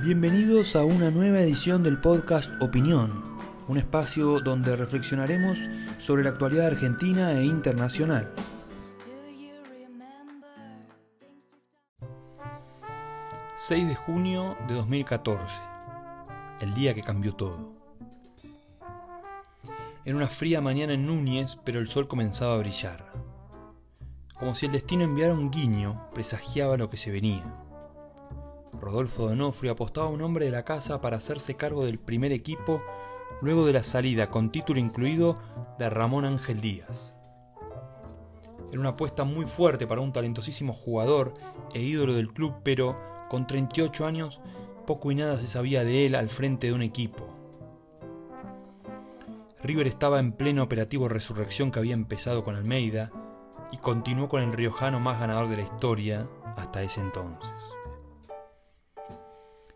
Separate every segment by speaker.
Speaker 1: Bienvenidos a una nueva edición del podcast Opinión, un espacio donde reflexionaremos sobre la actualidad argentina e internacional. 6 de junio de 2014, el día que cambió todo. Era una fría mañana en Núñez, pero el sol comenzaba a brillar. Como si el destino enviara un guiño, presagiaba lo que se venía. Rodolfo Donofrio apostaba a un hombre de la casa para hacerse cargo del primer equipo luego de la salida, con título incluido, de Ramón Ángel Díaz. Era una apuesta muy fuerte para un talentosísimo jugador e ídolo del club, pero con 38 años poco y nada se sabía de él al frente de un equipo. River estaba en pleno operativo resurrección que había empezado con Almeida y continuó con el riojano más ganador de la historia hasta ese entonces.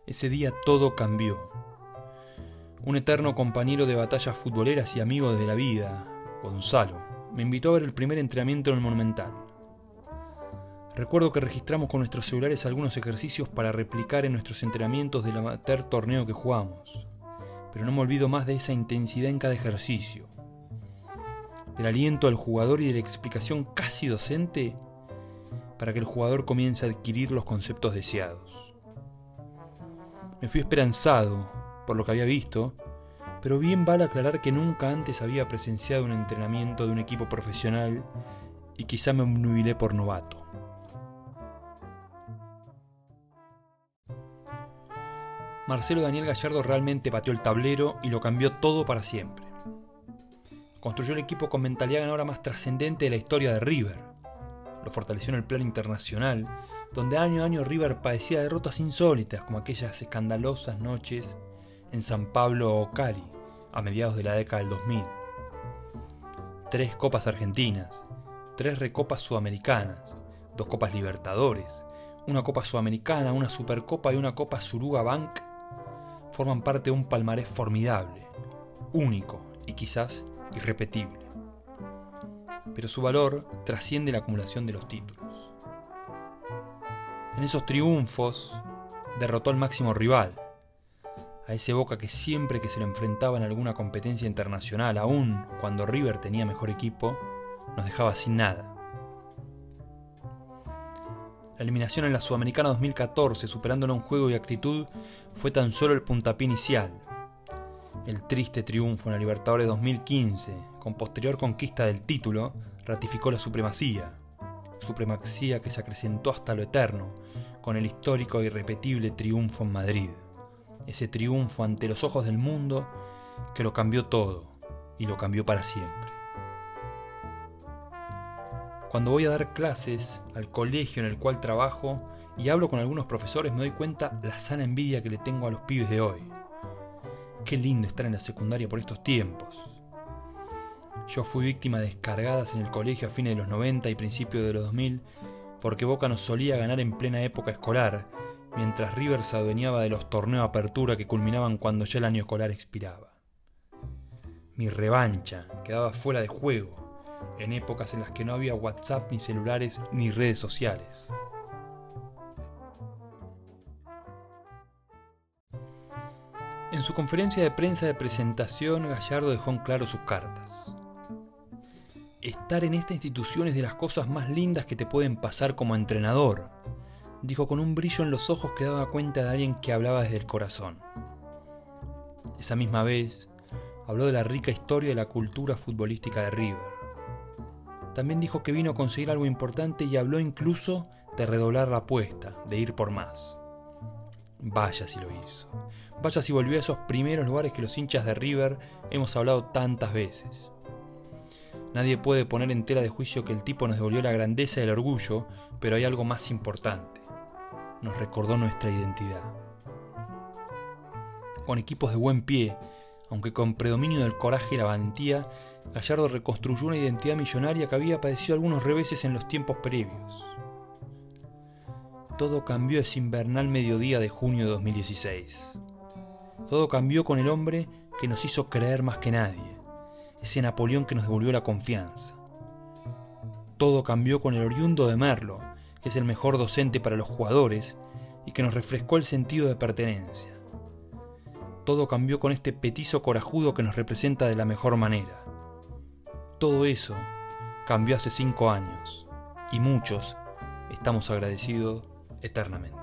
Speaker 1: Ese día todo cambió. Un eterno compañero de batallas futboleras y amigo de la vida, Gonzalo, me invitó a ver el primer entrenamiento en el Monumental. Recuerdo que registramos con nuestros celulares algunos ejercicios para replicar en nuestros entrenamientos del amateur torneo que jugamos, pero no me olvido más de esa intensidad en cada ejercicio, del aliento al jugador y de la explicación casi docente para que el jugador comience a adquirir los conceptos deseados. Me fui esperanzado por lo que había visto, pero bien vale aclarar que nunca antes había presenciado un entrenamiento de un equipo profesional y quizá me obnubilé por novato. Marcelo Daniel Gallardo realmente pateó el tablero y lo cambió todo para siempre. Construyó el equipo con mentalidad ganadora más trascendente de la historia de River. Lo fortaleció en el plano internacional donde año a año River padecía derrotas insólitas como aquellas escandalosas noches en San Pablo o Cali a mediados de la década del 2000. Tres copas argentinas, tres recopas sudamericanas, dos copas libertadores, una copa sudamericana, una supercopa y una copa Suruga Bank forman parte de un palmarés formidable, único y quizás irrepetible. Pero su valor trasciende la acumulación de los títulos. En esos triunfos derrotó al máximo rival, a ese Boca que siempre que se le enfrentaba en alguna competencia internacional, aún cuando River tenía mejor equipo, nos dejaba sin nada. La eliminación en la Sudamericana 2014, superándolo en juego y actitud, fue tan solo el puntapié inicial. El triste triunfo en la Libertadores 2015, con posterior conquista del título, ratificó la supremacía supremacía que se acrecentó hasta lo eterno con el histórico e irrepetible triunfo en Madrid. Ese triunfo ante los ojos del mundo que lo cambió todo y lo cambió para siempre. Cuando voy a dar clases al colegio en el cual trabajo y hablo con algunos profesores me doy cuenta la sana envidia que le tengo a los pibes de hoy. Qué lindo estar en la secundaria por estos tiempos. Yo fui víctima de descargadas en el colegio a fines de los 90 y principios de los 2000 porque Boca nos solía ganar en plena época escolar, mientras River se adueñaba de los torneos de apertura que culminaban cuando ya el año escolar expiraba. Mi revancha quedaba fuera de juego, en épocas en las que no había WhatsApp ni celulares ni redes sociales. En su conferencia de prensa de presentación, Gallardo dejó en claro sus cartas. Estar en esta institución es de las cosas más lindas que te pueden pasar como entrenador, dijo con un brillo en los ojos que daba cuenta de alguien que hablaba desde el corazón. Esa misma vez, habló de la rica historia de la cultura futbolística de River. También dijo que vino a conseguir algo importante y habló incluso de redoblar la apuesta, de ir por más. Vaya si lo hizo. Vaya si volvió a esos primeros lugares que los hinchas de River hemos hablado tantas veces. Nadie puede poner en tela de juicio que el tipo nos devolvió la grandeza y el orgullo, pero hay algo más importante. Nos recordó nuestra identidad. Con equipos de buen pie, aunque con predominio del coraje y la valentía, Gallardo reconstruyó una identidad millonaria que había padecido algunos reveses en los tiempos previos. Todo cambió ese invernal mediodía de junio de 2016. Todo cambió con el hombre que nos hizo creer más que nadie ese Napoleón que nos devolvió la confianza. Todo cambió con el oriundo de Merlo, que es el mejor docente para los jugadores y que nos refrescó el sentido de pertenencia. Todo cambió con este petizo corajudo que nos representa de la mejor manera. Todo eso cambió hace cinco años y muchos estamos agradecidos eternamente.